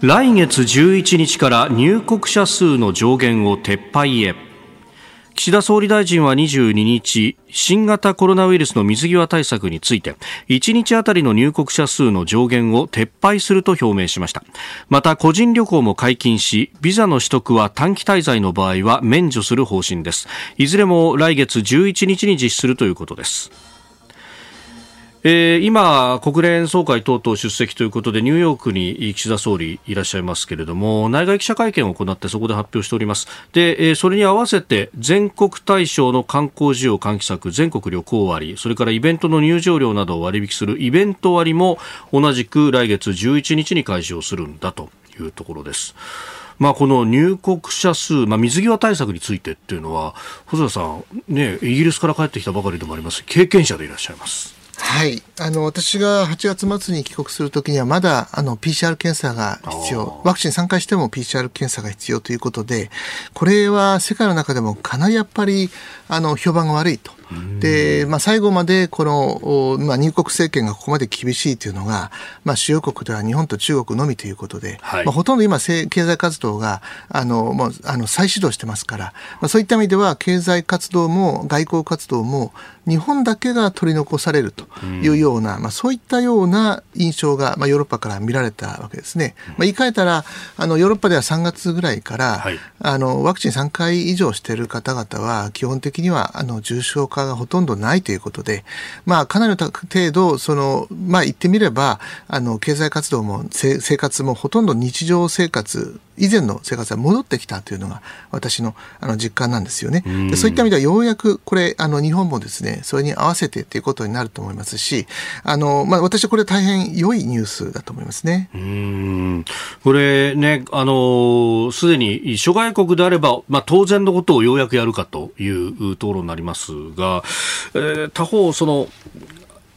来月11日から入国者数の上限を撤廃へ。岸田総理大臣は22日新型コロナウイルスの水際対策について1日あたりの入国者数の上限を撤廃すると表明しました。また個人旅行も解禁しビザの取得は短期滞在の場合は免除する方針です。いずれも来月11日に実施するということです。えー、今、国連総会等々出席ということでニューヨークに岸田総理いらっしゃいますけれども内外記者会見を行ってそこで発表しておりますで、えー、それに合わせて全国対象の観光需要喚起策全国旅行割それからイベントの入場料などを割引するイベント割も同じく来月11日に開始をするんだというところです。まあ、この入国者数、まあ、水際対策についてっていうのは細田さん、ね、イギリスから帰ってきたばかりでもあります経験者でいらっしゃいます。はい。あの、私が8月末に帰国するときには、まだ、あの、PCR 検査が必要。ワクチン3回しても PCR 検査が必要ということで、これは世界の中でもかなりやっぱり、あの、評判が悪いと。で、まあ、最後までこの、まあ、入国政権がここまで厳しいというのが、まあ、主要国では日本と中国のみということで、はい、まあ、ほとんど今、経済活動があのもうあの再始動してますから、まあ、そういった意味では経済活動も外交活動も日本だけが取り残されるというような、うん、まあ、そういったような印象が、まあ、ヨーロッパから見られたわけですね。まあ、言い換えたらあのヨーロッパでは3月ぐらいから、はい、あのワクチン3回以上している方々は基本的にはあの重症化がほとんどないということで、まあ、かなりの程度その、まあ、言ってみればあの経済活動も生活もほとんど日常生活以前の生活が戻ってきたというのが私のあの実感なんですよね。でそういった意味ではようやくこれあの日本もですねそれに合わせてということになると思いますしあの、まあ、私はこれ大変良いニュースだと思いますね。うんこれねあのすでに諸外国であれば、まあ、当然のことをようやくやるかというところになりますが、えー、他方その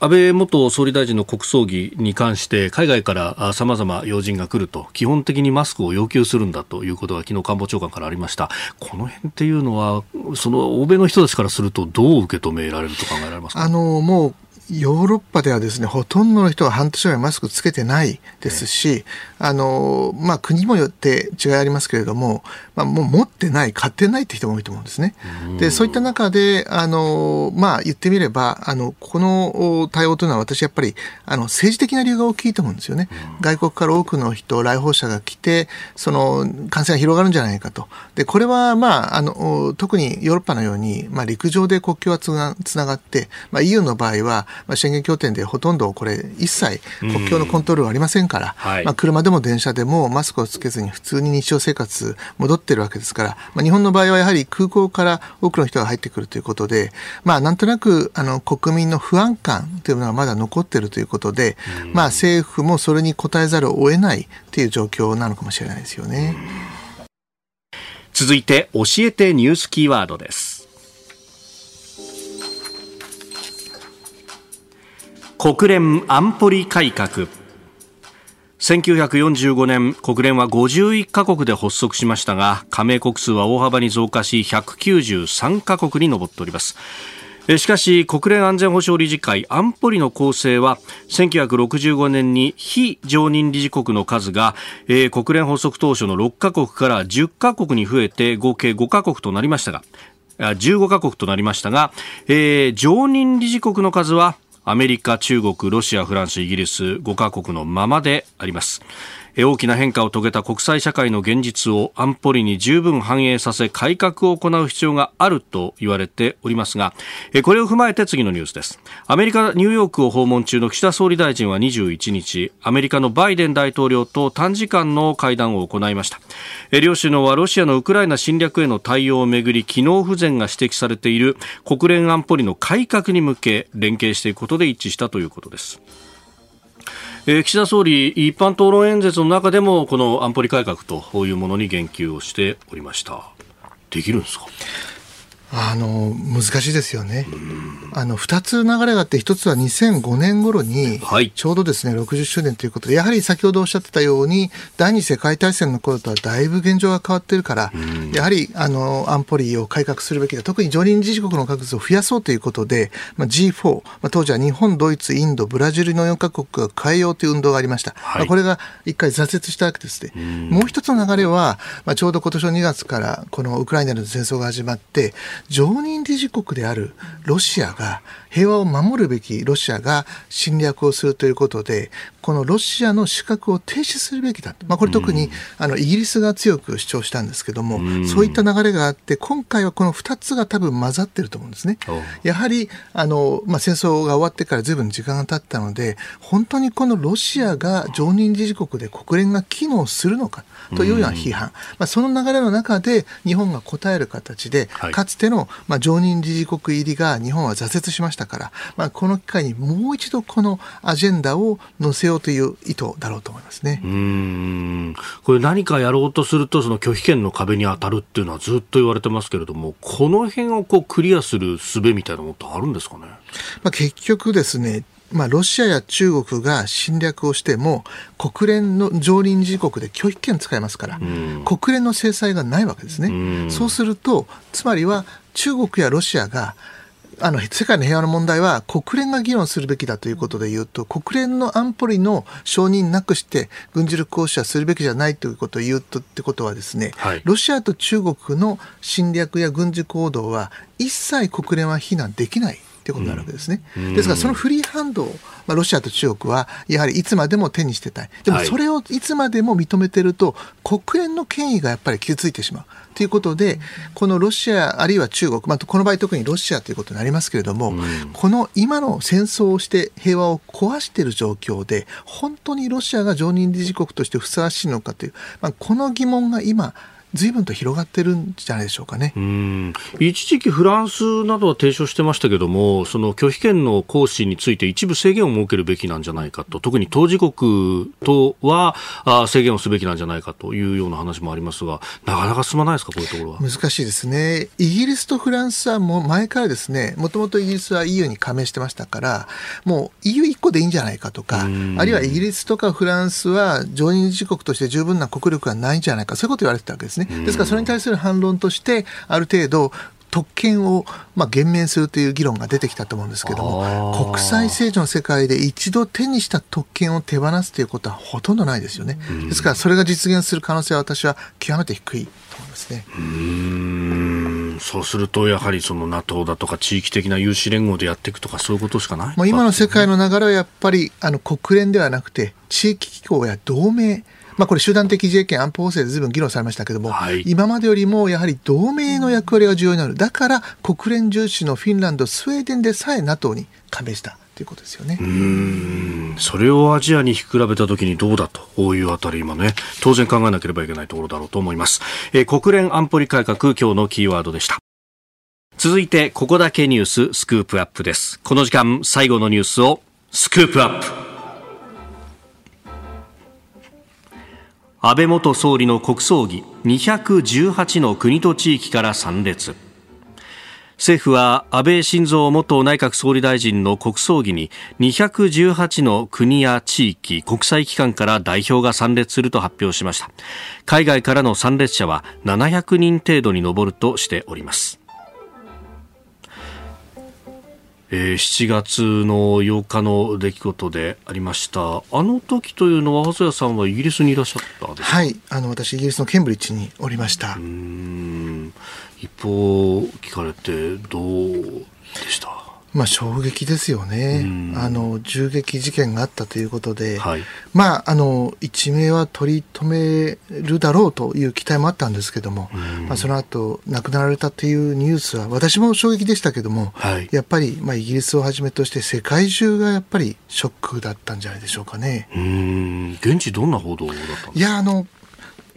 安倍元総理大臣の国葬儀に関して海外からさまざま要人が来ると基本的にマスクを要求するんだということが昨日官房長官からありました。この辺っていうのはその欧米の人たちからするとどう受け止められると考えられますか？あのもうヨーロッパではですね、ほとんどの人が半年ぐらいマスクつけてないですし、あの、まあ、国もよって違いありますけれども、まあ、もう持ってない、買ってないって人も多いと思うんですね。で、そういった中で、あの、まあ、言ってみれば、あの、この対応というのは私やっぱり、あの、政治的な理由が大きいと思うんですよね。外国から多くの人、来訪者が来て、その、感染が広がるんじゃないかと。で、これは、まあ、あの、特にヨーロッパのように、まあ、陸上で国境はつなつながって、まあ、EU の場合は、まあ、宣言協定でほとんどこれ一切国境のコントロールはありませんから、はい、まあ、車でも電車でもマスクをつけずに普通に日常生活戻ってるわけですから、まあ、日本の場合はやはり空港から多くの人が入ってくるということで、まあ、なんとなくあの国民の不安感というのがまだ残っているということで、まあ、政府もそれに応えざるを得ないという状況なのかもしれないですよね。続いて教えてニュースキーワードです国連安保理改革。1945年国連は51カ国で発足しましたが加盟国数は大幅に増加し193カ国に上っております。しかし国連安全保障理事会安保理の構成は1965年に非常任理事国の数が、えー、国連発足当初の6カ国から10カ国に増えて合計5カ国となりましたが15カ国となりましたが、えー、常任理事国の数はアメリカ、中国、ロシア、フランス、イギリス5カ国のままであります。大きな変化を遂げた国際社会の現実を安保理に十分反映させ改革を行う必要があると言われておりますがこれを踏まえて次のニュースです。アメリカニューヨークを訪問中の岸田総理大臣は21日アメリカのバイデン大統領と短時間の会談を行いました。両首脳はロシアのウクライナ侵略への対応をめぐり機能不全が指摘されている国連安保理の改革に向け連携していくことで一致したということです。えー、岸田総理、一般討論演説の中でも、この安保理改革というものに言及をしておりました。できるんですか？あの難しいですよね。あの2つ流れがあって、1つは2005年頃に、ちょうどですね、60周年ということで、やはり先ほどおっしゃってたように、第二次世界大戦の頃とはだいぶ現状が変わってるから、やはりあの安保理を改革するべきだ、特に常任理事国の数を増やそうということで、まあ、G4、まあ、当時は日本、ドイツ、インド、ブラジルの4カ国が変えようという運動がありました。はい、まあ、これが一回挫折したわけですね。もう一つの流れは、まあ、ちょうど今年の2月からこのウクライナの戦争が始まって、常任理事国であるロシアが平和を守るべきロシアが侵略をするということでこのロシアの資格を停止するべきだまあ、これ特にあのイギリスが強く主張したんですけども、そういった流れがあって今回はこの2つが多分混ざってると思うんですね。やはりあの、まあ、戦争が終わってからずいぶん時間が経ったので本当にこのロシアが常任理事国で国連が機能するのかというような批判、まあ、その流れの中で日本が答える形で、かつての、まあ、常任理事国入りが日本は挫折しましたから、まあ、この機会にもう一度このアジェンダを載せようという意図だろうと思いますね。うんこれ何かやろうとするとその拒否権の壁に当たるっていうのはずっと言われてますけれども、この辺をこうクリアする術みたいなものってあるんですかね？まあ、結局ですね、まあ、ロシアや中国が侵略をしても国連の常任理事国で拒否権使えますから、国連の制裁がないわけですね。そうするとつまりは中国やロシアがあの世界の平和の問題は国連が議論するべきだということで言うと国連の安保理の承認なくして軍事力行使はするべきじゃないということを言うとってことはですね、はい、ロシアと中国の侵略や軍事行動は一切国連は非難できないってことになるわけですね。ですからそのフリーハンドを、まあ、ロシアと中国はやはりいつまでも手にしてたい。でもそれをいつまでも認めてると国連の権威がやっぱり傷ついてしまう。ということで、このロシアあるいは中国、まあ、この場合特にロシアということになりますけれども、この今の戦争をして平和を壊している状況で、本当にロシアが常任理事国としてふさわしいのかという、まあ、この疑問が今、随分と広がってるんじゃないでしょうかねうん一時期、フランスなどは提唱してましたけども、その拒否権の行使について一部制限を設けるべきなんじゃないかと、特に当事国とはあ制限をすべきなんじゃないかというような話もありますが、なかなか進まないですか、こういうところは。難しいですね。イギリスとフランスはもう前からですね、もともとイギリスは EU に加盟してましたから、もう EU1 個でいいんじゃないかとか、あるいはイギリスとかフランスは常任理事国として十分な国力がないんじゃないか、そういうこと言われてたわけですね。ですからそれに対する反論として、ある程度、特権を、まあ、減免するという議論が出てきたと思うんですけども国際政治の世界で一度手にした特権を手放すということはほとんどないですよね。ですからそれが実現する可能性は私は極めて低いと思いますね。うん。そうするとやはりその NATO だとか地域的な有志連合でやっていくとかそういうことしかない、まあ、今の世界の流れはやっぱりあの国連ではなくて地域機構や同盟まあ、これ集団的自衛権安保法制でずいぶん議論されましたけれども、はい、今までよりもやはり同盟の役割が重要になる。だから国連重視のフィンランド、スウェーデンでさえ NATO に加盟した。ということですよね。うん。それをアジアに比べたときにどうだと？いうあたり今ね。当然考えなければいけないところだろうと思います、えー、国連安保理改革今日のキーワードでした。続いてここだけニューススクープアップです。この時間最後のニュースをスクープアップ安倍元総理の国葬儀218の国と地域から参列。政府は安倍晋三元内閣総理大臣の国葬儀に218の国や地域国際機関から代表が参列すると発表しました。海外からの参列者は700人程度に上るとしております。えー、7月の8日の出来事でありました。あの時というのは細谷さんはイギリスにいらっしゃったはい。あの私イギリスのケンブリッジにおりました。うん。一報聞かれてどうでした？まあ、衝撃ですよね、あの銃撃事件があったということで、はい、まあ、あの一命は取り留めるだろうという期待もあったんですけども、まあ、その後亡くなられたというニュースは、私も衝撃でしたけども、はい、やっぱり、まあ、イギリスをはじめとして、世界中がやっぱりショックだったんじゃないでしょうかね。うん。現地、どんな報道だったいやあの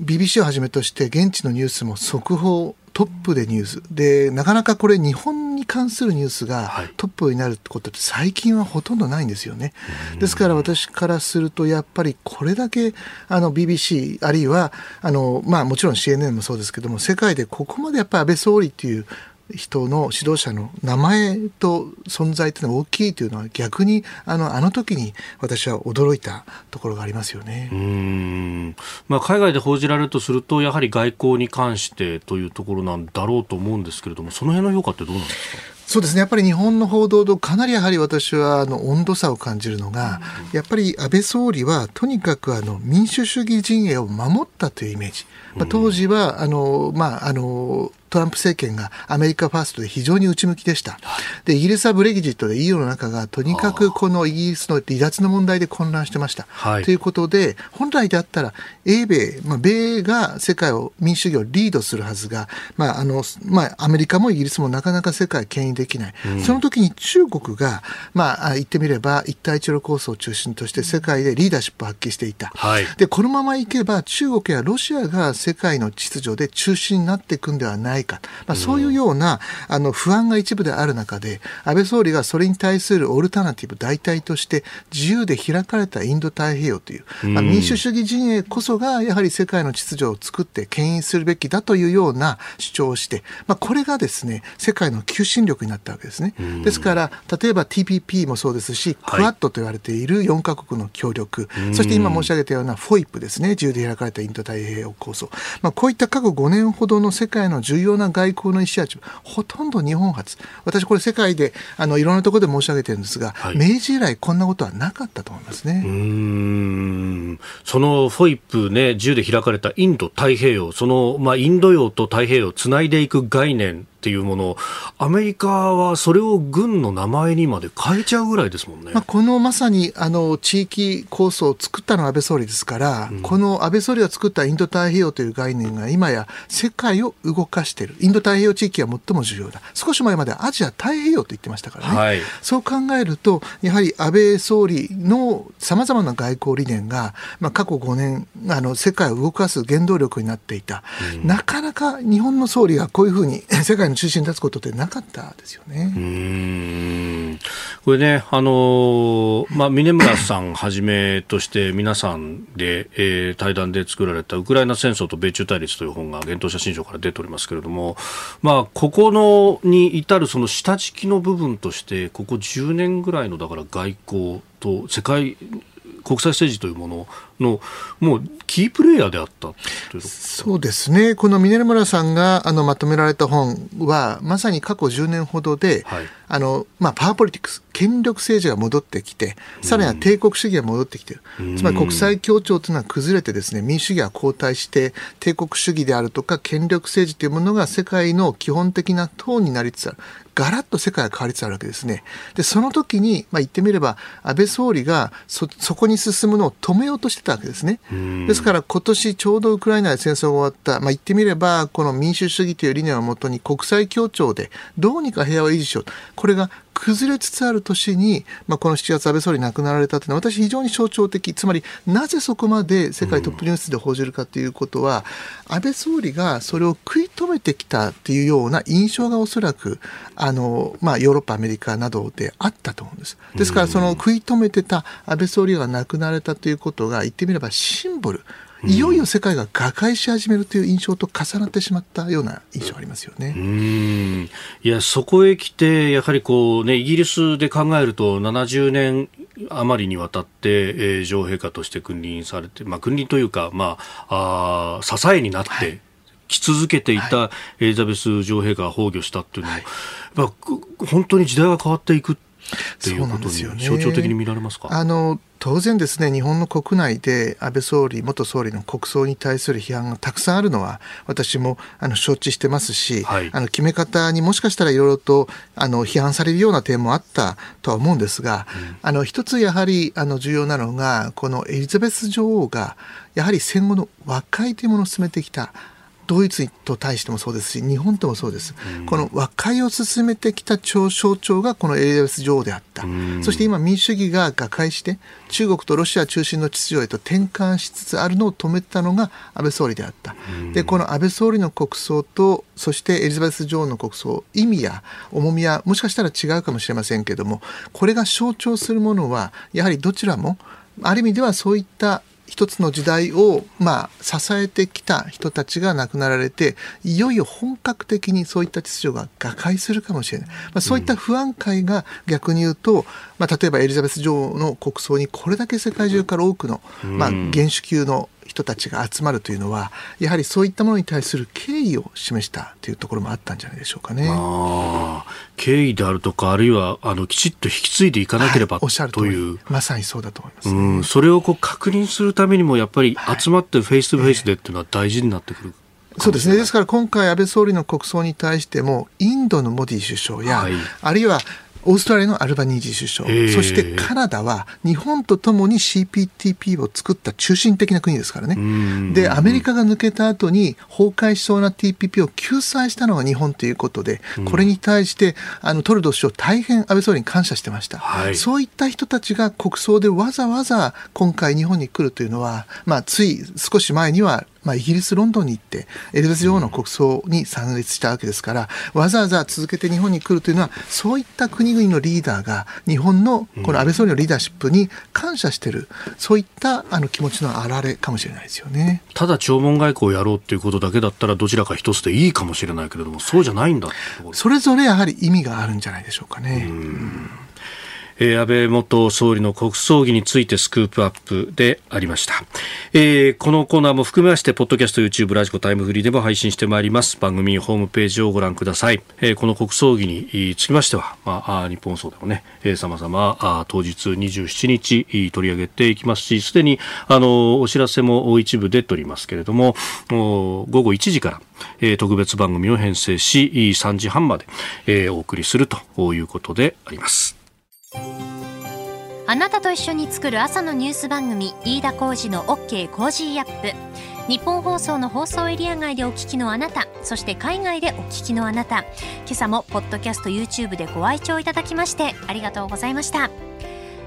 BBC をはじめとして、現地のニュースも速報トップでニュース。でなかなかこれ日本に関するニュースがトップになるってことって最近はほとんどないんですよね。ですから私からするとやっぱりこれだけあの BBC あるいはあの、まあ、もちろん CNN もそうですけども世界でここまでやっぱり安倍総理っていう人の指導者の名前と存在というのが大きいというのは逆にあのあの時に私は驚いたところがありますよね。うん、まあ、海外で報じられるとするとやはり外交に関してというところなんだろうと思うんですけれどもその辺の評価ってどうなんですか？そうですね。やっぱり日本の報道とかなりやはり私はあの温度差を感じるのが、やっぱり安倍総理はとにかくあの民主主義陣営を守ったというイメージ、まあ、当時はあの、まあ、あのトランプ政権がアメリカファーストで非常に内向きでした。で、イギリスはブレギジットで EU の中がとにかくこのイギリスの離脱の問題で混乱してました。はい、ということで、本来であったら、英米、まあ、米が世界を、民主主義をリードするはずが、まあ、あの、まあ、アメリカもイギリスもなかなか世界牽引できない。うん、その時に中国が、まあ、言ってみれば、一帯一路構想を中心として世界でリーダーシップを発揮していた。はい、で、このままいけば、中国やロシアが世界の秩序で中心になっていくんではないか、まあ、そういうようなあの不安が一部である中で、安倍総理がそれに対するオルタナティブ代替として、自由で開かれたインド太平洋という、まあ、民主主義陣営こそがやはり世界の秩序を作って牽引するべきだというような主張をして、まあ、これがですね世界の求心力になったわけですね。ですから例えば TPP もそうですし、クワッドと言われている4カ国の協力、そして今申し上げたような FOIP ですね、自由で開かれたインド太平洋構想、まあ、こういった過去5年ほどの世界の重要な外交の意思チほとんど日本初、私、これ、世界であのいろんなところで申し上げてるんですが、はい、明治以来、こんなことはなかったと思いますね。うん。その FOIP ね、自由で開かれたインド太平洋、その、まあ、インド洋と太平洋をつないでいく概念っていうものをアメリカはそれを軍の名前にまで変えちゃうぐらいですもんね、まあ、このまさにあの地域構想を作ったのは安倍総理ですから、うん、この安倍総理が作ったインド太平洋という概念が今や世界を動かしている。インド太平洋地域は最も重要だ。少し前までアジア太平洋と言ってましたからね、はい、そう考えるとやはり安倍総理のさまざまな外交理念が、まあ、過去5年あの世界を動かす原動力になっていた、うん、なかなか日本の総理がこういうふうに 世界の中心に立つことってなかったですよね。これね、あのまあ、峰村さんはじめとして皆さんで、えー、対談で作られたウクライナ戦争と米中対立という本が幻冬写真書から出ておりますけれども、まあ、ここのに至るその下敷きの部分として、ここ10年ぐらいのだから外交と世界国際政治というもののもうキープレイヤーであったそうですね、このミネル村さんがあのまとめられた本は、まさに過去10年ほどで、はい、あのまあ、パワーポリティクス、権力政治が戻ってきて、さらには帝国主義が戻ってきている、つまり国際協調というのは崩れて、ですね民主主義は後退して、帝国主義であるとか、権力政治というものが世界の基本的なトーンになりつつある。ガラッと世界が変わりつつあるわけですね。で、その時に、まあ、言ってみれば、安倍総理がそ、そこに進むのを止めようとしてたわけですね。ですから今年ちょうどウクライナで戦争が終わった、まあ、言ってみればこの民主主義という理念をもとに国際協調でどうにか平和を維持しようこれが崩れつつある年に、まあ、この7月安倍総理亡くなられたというのは私非常に象徴的。つまりなぜそこまで世界トップニュースで報じるかということは、うん、安倍総理がそれを食い止めてきたというような印象がおそらくあの、まあ、ヨーロッパアメリカなどであったと思うんです。ですからその食い止めてた安倍総理が亡くなられたということが言ってみればシンボルいよいよ世界が瓦解し始めるという印象と重なってしまったような印象ありますよね。うん。いやそこへ来てやはりこうねイギリスで考えると70年余りにわたって、えー、女王陛下として君臨されて、まあ、君臨というか、まあ、あ支えになって、はい。き続けていたエリザベス女王陛下が崩御したっていうのは、はい、本当に時代が変わっていくっていうことに象徴的に見られますか、ね、あの当然ですね日本の国内で安倍総理元総理の国葬に対する批判がたくさんあるのは私もあの承知してますし、はい、あの決め方にもしかしたらいろいろとあの批判されるような点もあったとは思うんですが、うん、あの一つやはりあの重要なのがこのエリザベス女王がやはり戦後の和解というものを進めてきたドイツと対してもそうですし日本ともそうです、うん、この和解を進めてきた象徴がこのエリザベス女王であった、うん、そして今民主主義が瓦解して中国とロシア中心の秩序へと転換しつつあるのを止めたのが安倍総理であった、うん、でこの安倍総理の国葬とそしてエリザベス女王の国葬意味や重みはもしかしたら違うかもしれませんけどもこれが象徴するものはやはりどちらもある意味ではそういった一つの時代を、まあ、支えてきた人たちが亡くなられていよいよ本格的にそういった秩序が瓦解するかもしれない、まあ、そういった不安感が逆に言うと、まあ、例えばエリザベス女王の国葬にこれだけ世界中から多くの、まあ、元首級の人たちが集まるというのはやはりそういったものに対する敬意を示したというところもあったんじゃないでしょうかね。敬意であるとかあるいはあのきちっと引き継いでいかなければ、はい、おっしゃるというまさにそうだと思います、ね、うん、それをこう確認するためにもやっぱり集まって face to face でっていうのは大事になってくる。はいそうですね。ですから今回安倍総理の国葬に対しても、インドのモディ首相や、はい、あるいはオーストラリアのアルバニージ首相、そしてカナダは日本とともに CPTP を作った中心的な国ですからね。で、アメリカが抜けた後に崩壊しそうな TPP を救済したのが日本ということで、これに対してあのトルドー首相大変安倍総理に感謝してました、はい、そういった人たちが国葬でわざわざ今回日本に来るというのは、まあ、つい少し前にはまあ、イギリス・ロンドンに行ってエリザベス女王の国葬に参列したわけですからわざわざ続けて日本に来るというのはそういった国々のリーダーが日本のこの安倍総理のリーダーシップに感謝している、そういったあの気持ちの表れかもしれないですよね。ただ弔問外交をやろうということだけだったらどちらか一つでいいかもしれないけれどもそうじゃないんだそれぞれやはり意味があるんじゃないでしょうかね。うんえー、安倍元総理の国葬儀についてスクープアップでありました、えー、このコーナーも含めましてポッドキャスト YouTube ラジコタイムフリーでも配信してまいります。番組ホームページをご覧ください、えー、この国葬儀につきましては、まあ、日本葬でもねさまざま当日27日取り上げていきますしすでにあのお知らせも一部出ておりますけれども午後1時から特別番組を編成し3時半まで、お送りするということであります。あなたと一緒に作る朝のニュース番組飯田浩司の OK コージーアップ。日本放送の放送エリア外でお聞きのあなたそして海外でお聞きのあなた。今朝もポッドキャスト YouTube でご愛聴いただきましてありがとうございました。